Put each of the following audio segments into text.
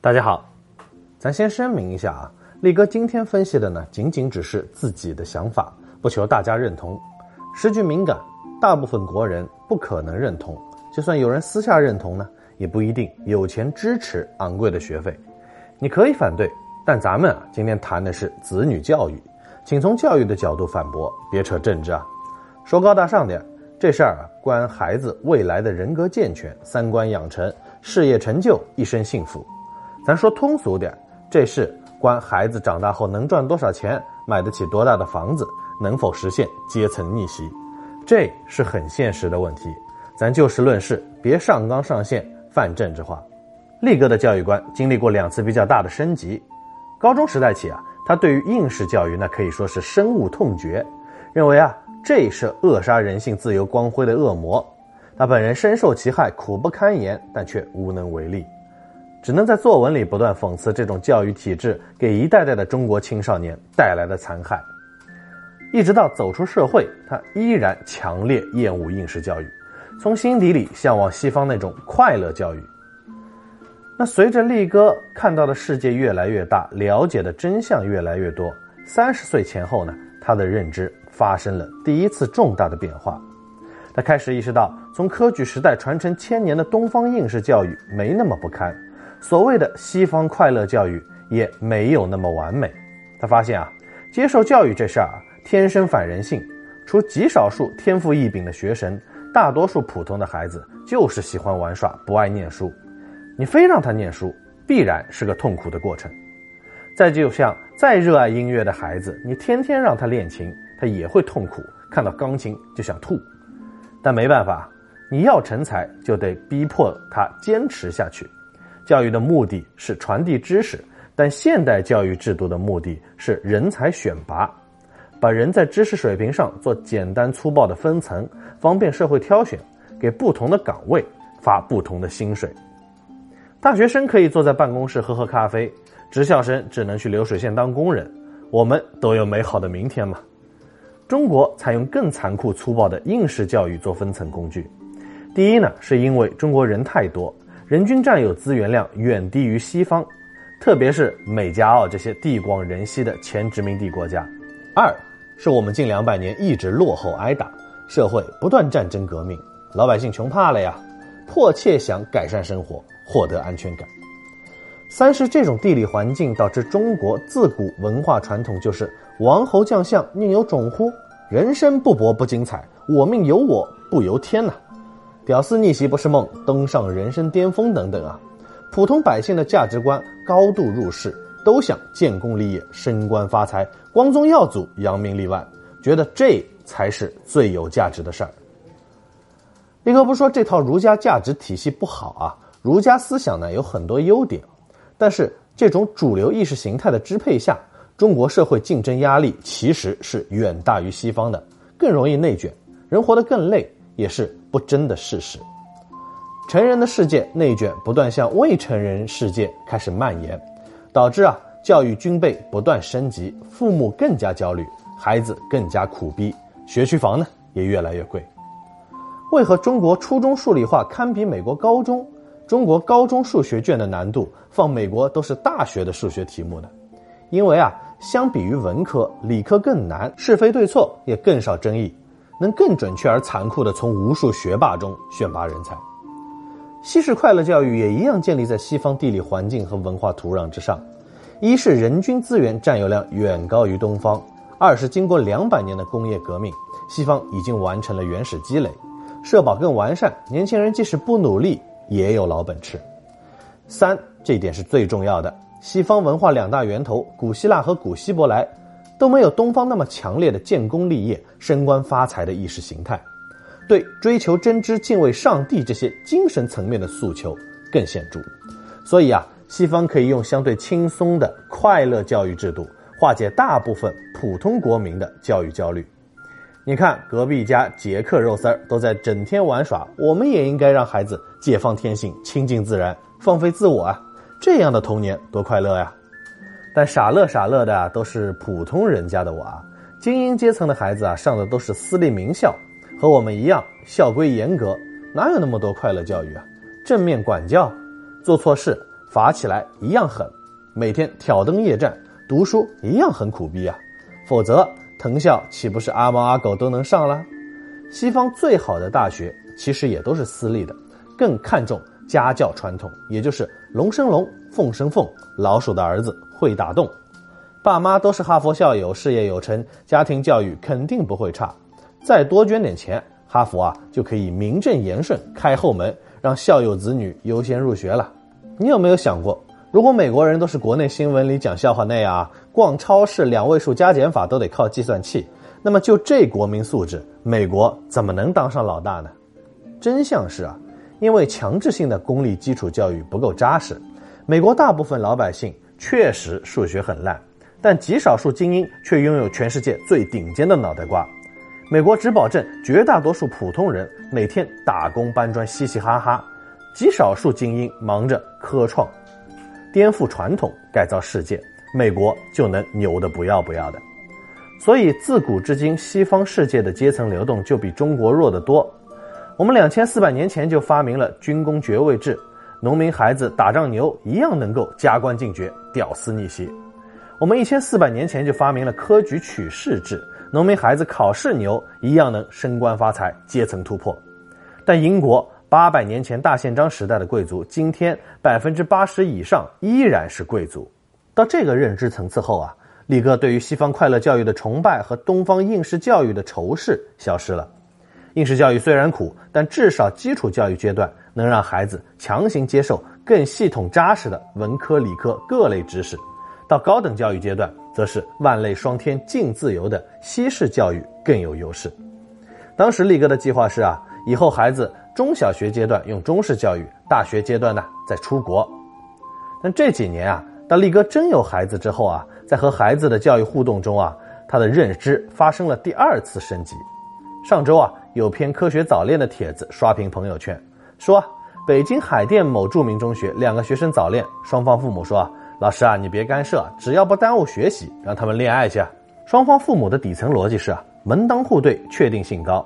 大家好，咱先声明一下啊，力哥今天分析的呢，仅仅只是自己的想法，不求大家认同。时局敏感，大部分国人不可能认同，就算有人私下认同呢，也不一定有钱支持昂贵的学费。你可以反对，但咱们啊，今天谈的是子女教育，请从教育的角度反驳，别扯政治啊。说高大上点，这事儿啊，关孩子未来的人格健全、三观养成、事业成就、一生幸福。咱说通俗点，这事关孩子长大后能赚多少钱，买得起多大的房子，能否实现阶层逆袭，这是很现实的问题。咱就事论事，别上纲上线，泛政治化。力哥的教育观经历过两次比较大的升级。高中时代起啊，他对于应试教育那可以说是深恶痛绝，认为啊这是扼杀人性自由光辉的恶魔。他本人深受其害，苦不堪言，但却无能为力。只能在作文里不断讽刺这种教育体制给一代代的中国青少年带来的残害，一直到走出社会，他依然强烈厌恶应试教育，从心底里向往西方那种快乐教育。那随着力哥看到的世界越来越大，了解的真相越来越多，三十岁前后呢，他的认知发生了第一次重大的变化，他开始意识到，从科举时代传承千年的东方应试教育没那么不堪。所谓的西方快乐教育也没有那么完美。他发现啊，接受教育这事儿啊，天生反人性。除极少数天赋异禀的学神，大多数普通的孩子就是喜欢玩耍，不爱念书。你非让他念书，必然是个痛苦的过程。再就像再热爱音乐的孩子，你天天让他练琴，他也会痛苦，看到钢琴就想吐。但没办法，你要成才，就得逼迫他坚持下去。教育的目的是传递知识，但现代教育制度的目的是人才选拔，把人在知识水平上做简单粗暴的分层，方便社会挑选，给不同的岗位发不同的薪水。大学生可以坐在办公室喝喝咖啡，职校生只能去流水线当工人。我们都有美好的明天嘛？中国采用更残酷粗暴的应试教育做分层工具。第一呢，是因为中国人太多。人均占有资源量远低于西方，特别是美加澳这些地广人稀的前殖民地国家。二是我们近两百年一直落后挨打，社会不断战争革命，老百姓穷怕了呀，迫切想改善生活，获得安全感。三是这种地理环境导致中国自古文化传统就是王侯将相宁有种乎？人生不搏不精彩，我命由我不由天呐。屌丝逆袭不是梦，登上人生巅峰等等啊！普通百姓的价值观高度入世，都想建功立业、升官发财、光宗耀祖、扬名立万，觉得这才是最有价值的事儿。立哥不说这套儒家价值体系不好啊，儒家思想呢有很多优点，但是这种主流意识形态的支配下，中国社会竞争压力其实是远大于西方的，更容易内卷，人活得更累。也是不争的事实。成人的世界内卷不断向未成人世界开始蔓延，导致啊教育军备不断升级，父母更加焦虑，孩子更加苦逼，学区房呢也越来越贵。为何中国初中数理化堪比美国高中？中国高中数学卷的难度放美国都是大学的数学题目呢？因为啊，相比于文科，理科更难，是非对错也更少争议。能更准确而残酷的从无数学霸中选拔人才。西式快乐教育也一样建立在西方地理环境和文化土壤之上。一是人均资源占有量远高于东方；二是经过两百年的工业革命，西方已经完成了原始积累，社保更完善，年轻人即使不努力也有老本吃。三，这一点是最重要的。西方文化两大源头，古希腊和古希伯来。都没有东方那么强烈的建功立业、升官发财的意识形态，对追求真知、敬畏上帝这些精神层面的诉求更显著。所以啊，西方可以用相对轻松的快乐教育制度化解大部分普通国民的教育焦虑。你看，隔壁家杰克肉丝儿都在整天玩耍，我们也应该让孩子解放天性、亲近自然、放飞自我啊！这样的童年多快乐呀！但傻乐傻乐的，都是普通人家的娃，精英阶层的孩子啊，上的都是私立名校，和我们一样校规严格，哪有那么多快乐教育啊？正面管教，做错事罚起来一样狠，每天挑灯夜战，读书一样很苦逼啊。否则，藤校岂不是阿猫阿狗都能上了？西方最好的大学其实也都是私立的，更看重家教传统，也就是龙生龙，凤生凤，老鼠的儿子会打洞。爸妈都是哈佛校友，事业有成，家庭教育肯定不会差。再多捐点钱，哈佛啊就可以名正言顺开后门，让校友子女优先入学了。你有没有想过，如果美国人都是国内新闻里讲笑话那样啊，逛超市两位数加减法都得靠计算器，那么就这国民素质，美国怎么能当上老大呢？真相是啊，因为强制性的公立基础教育不够扎实，美国大部分老百姓确实数学很烂。但极少数精英却拥有全世界最顶尖的脑袋瓜。美国只保证绝大多数普通人每天打工搬砖嘻嘻哈哈，极少数精英忙着科创、颠覆传统、改造世界，美国就能牛的不要不要的。所以自古至今，西方世界的阶层流动就比中国弱得多。我们两千四百年前就发明了军功爵位制，农民孩子打仗牛一样能够加官进爵、屌丝逆袭。我们一千四百年前就发明了科举取士制，农民孩子考试牛一样能升官发财、阶层突破。但英国八百年前大宪章时代的贵族，今天百分之八十以上依然是贵族。到这个认知层次后啊，力哥对于西方快乐教育的崇拜和东方应试教育的仇视消失了。应试教育虽然苦，但至少基础教育阶段能让孩子强行接受更系统扎实的文科、理科各类知识。到高等教育阶段，则是万类双天、竞自由的西式教育更有优势。当时力哥的计划是啊，以后孩子中小学阶段用中式教育，大学阶段呢再出国。但这几年啊，当力哥真有孩子之后啊，在和孩子的教育互动中啊，他的认知发生了第二次升级。上周啊，有篇科学早恋的帖子刷屏朋友圈，说北京海淀某著名中学两个学生早恋，双方父母说。老师啊，你别干涉，只要不耽误学习，让他们恋爱去。双方父母的底层逻辑是啊，门当户对，确定性高。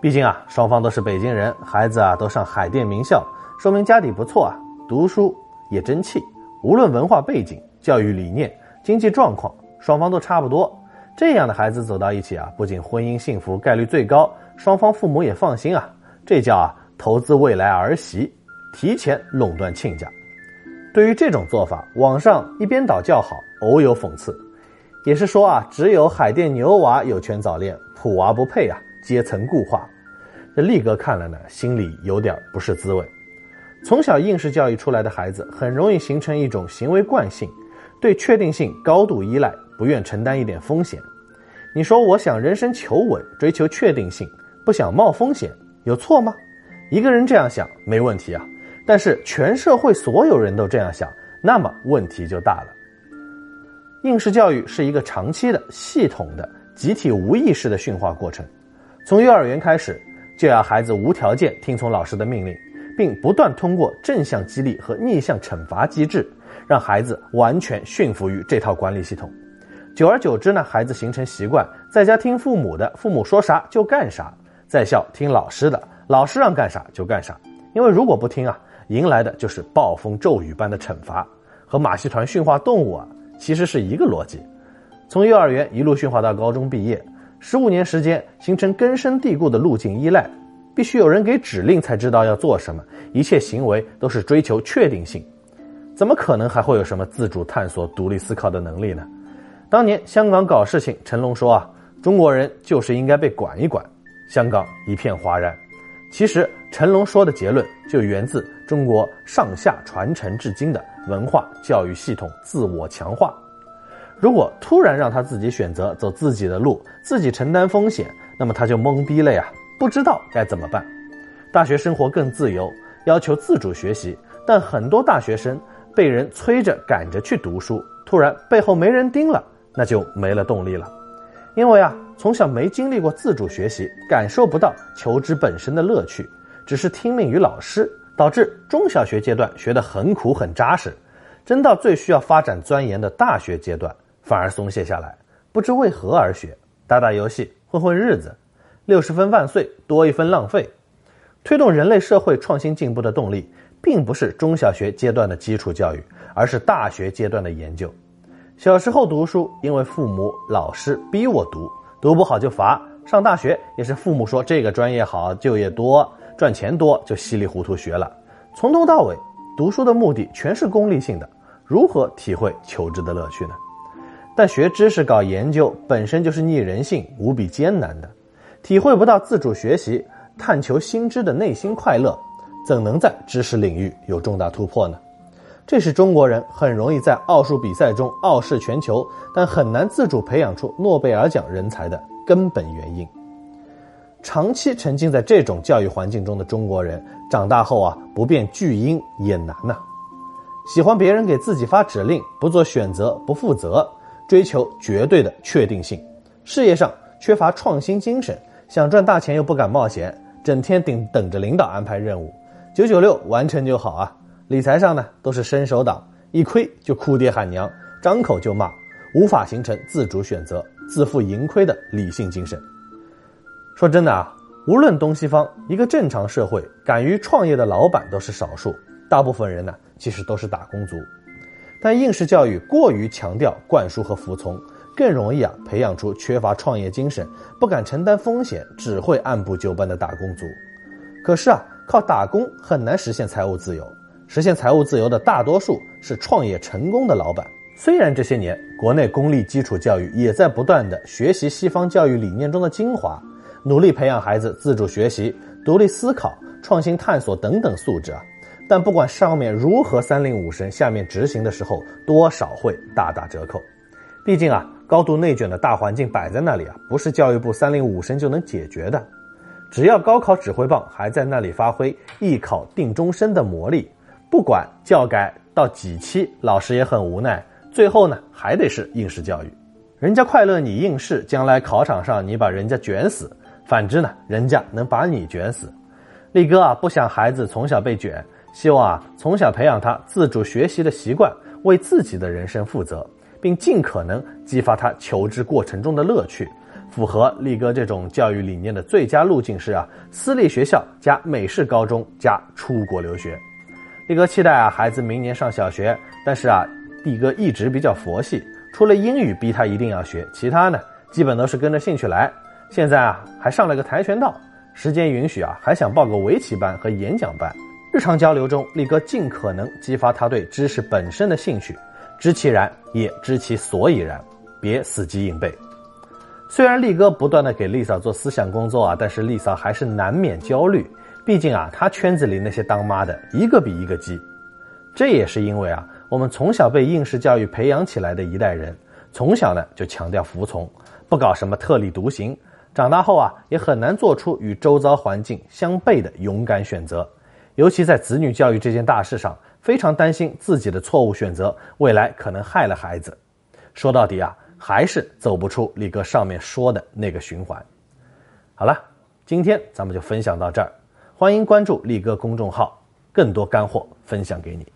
毕竟啊，双方都是北京人，孩子啊都上海淀名校，说明家底不错啊，读书也争气。无论文化背景、教育理念、经济状况，双方都差不多。这样的孩子走到一起啊，不仅婚姻幸福概率最高，双方父母也放心啊。这叫啊，投资未来儿媳，提前垄断亲家。对于这种做法，网上一边倒叫好，偶有讽刺，也是说啊，只有海淀牛娃有权早恋，普娃不配啊，阶层固化。这力哥看了呢，心里有点不是滋味。从小应试教育出来的孩子，很容易形成一种行为惯性，对确定性高度依赖，不愿承担一点风险。你说我想人生求稳，追求确定性，不想冒风险，有错吗？一个人这样想没问题啊。但是全社会所有人都这样想，那么问题就大了。应试教育是一个长期的、系统的、集体无意识的驯化过程，从幼儿园开始就要孩子无条件听从老师的命令，并不断通过正向激励和逆向惩罚机制，让孩子完全驯服于这套管理系统。久而久之呢，孩子形成习惯，在家听父母的，父母说啥就干啥；在校听老师的，老师让干啥就干啥。因为如果不听啊。迎来的就是暴风骤雨般的惩罚，和马戏团驯化动物啊，其实是一个逻辑。从幼儿园一路驯化到高中毕业，十五年时间形成根深蒂固的路径依赖，必须有人给指令才知道要做什么，一切行为都是追求确定性，怎么可能还会有什么自主探索、独立思考的能力呢？当年香港搞事情，成龙说啊，中国人就是应该被管一管，香港一片哗然。其实成龙说的结论就源自中国上下传承至今的文化教育系统自我强化。如果突然让他自己选择走自己的路，自己承担风险，那么他就懵逼了呀，不知道该怎么办。大学生活更自由，要求自主学习，但很多大学生被人催着赶着去读书，突然背后没人盯了，那就没了动力了。因为啊，从小没经历过自主学习，感受不到求知本身的乐趣，只是听命于老师，导致中小学阶段学得很苦很扎实，真到最需要发展钻研的大学阶段，反而松懈下来，不知为何而学，打打游戏，混混日子，六十分万岁，多一分浪费。推动人类社会创新进步的动力，并不是中小学阶段的基础教育，而是大学阶段的研究。小时候读书，因为父母、老师逼我读，读不好就罚；上大学也是父母说这个专业好，就业多，赚钱多，就稀里糊涂学了。从头到尾，读书的目的全是功利性的，如何体会求知的乐趣呢？但学知识、搞研究本身就是逆人性、无比艰难的，体会不到自主学习、探求新知的内心快乐，怎能在知识领域有重大突破呢？这是中国人很容易在奥数比赛中傲视全球，但很难自主培养出诺贝尔奖人才的根本原因。长期沉浸在这种教育环境中的中国人，长大后啊，不变巨婴也难呐。喜欢别人给自己发指令，不做选择，不负责。追求绝对的确定性，事业上缺乏创新精神，想赚大钱又不敢冒险，整天等等着领导安排任务，九九六完成就好啊。理财上呢都是伸手党，一亏就哭爹喊娘，张口就骂，无法形成自主选择、自负盈亏的理性精神。说真的啊，无论东西方，一个正常社会，敢于创业的老板都是少数，大部分人呢其实都是打工族。但应试教育过于强调灌输和服从，更容易啊培养出缺乏创业精神、不敢承担风险、只会按部就班的打工族。可是啊，靠打工很难实现财务自由。实现财务自由的大多数是创业成功的老板。虽然这些年国内公立基础教育也在不断的学习西方教育理念中的精华，努力培养孩子自主学习、独立思考、创新探索等等素质啊。但不管上面如何三令五申，下面执行的时候多少会大打折扣。毕竟啊，高度内卷的大环境摆在那里啊，不是教育部三令五申就能解决的。只要高考指挥棒还在那里发挥一考定终身的魔力，不管教改到几期，老师也很无奈。最后呢，还得是应试教育。人家快乐你应试，将来考场上你把人家卷死；反之呢，人家能把你卷死。力哥啊，不想孩子从小被卷。希望啊，从小培养他自主学习的习惯，为自己的人生负责，并尽可能激发他求知过程中的乐趣。符合力哥这种教育理念的最佳路径是啊，私立学校加美式高中加出国留学。力哥期待啊，孩子明年上小学，但是啊，力哥一直比较佛系，除了英语逼他一定要学，其他呢，基本都是跟着兴趣来。现在啊，还上了个跆拳道，时间允许啊，还想报个围棋班和演讲班。日常交流中，力哥尽可能激发他对知识本身的兴趣，知其然也知其所以然，别死记硬背。虽然力哥不断的给丽嫂做思想工作啊，但是丽嫂还是难免焦虑。毕竟啊，他圈子里那些当妈的一个比一个鸡。这也是因为啊，我们从小被应试教育培养起来的一代人，从小呢就强调服从，不搞什么特立独行，长大后啊也很难做出与周遭环境相悖的勇敢选择。尤其在子女教育这件大事上，非常担心自己的错误选择未来可能害了孩子。说到底啊，还是走不出力哥上面说的那个循环。好了，今天咱们就分享到这儿，欢迎关注力哥公众号，更多干货分享给你。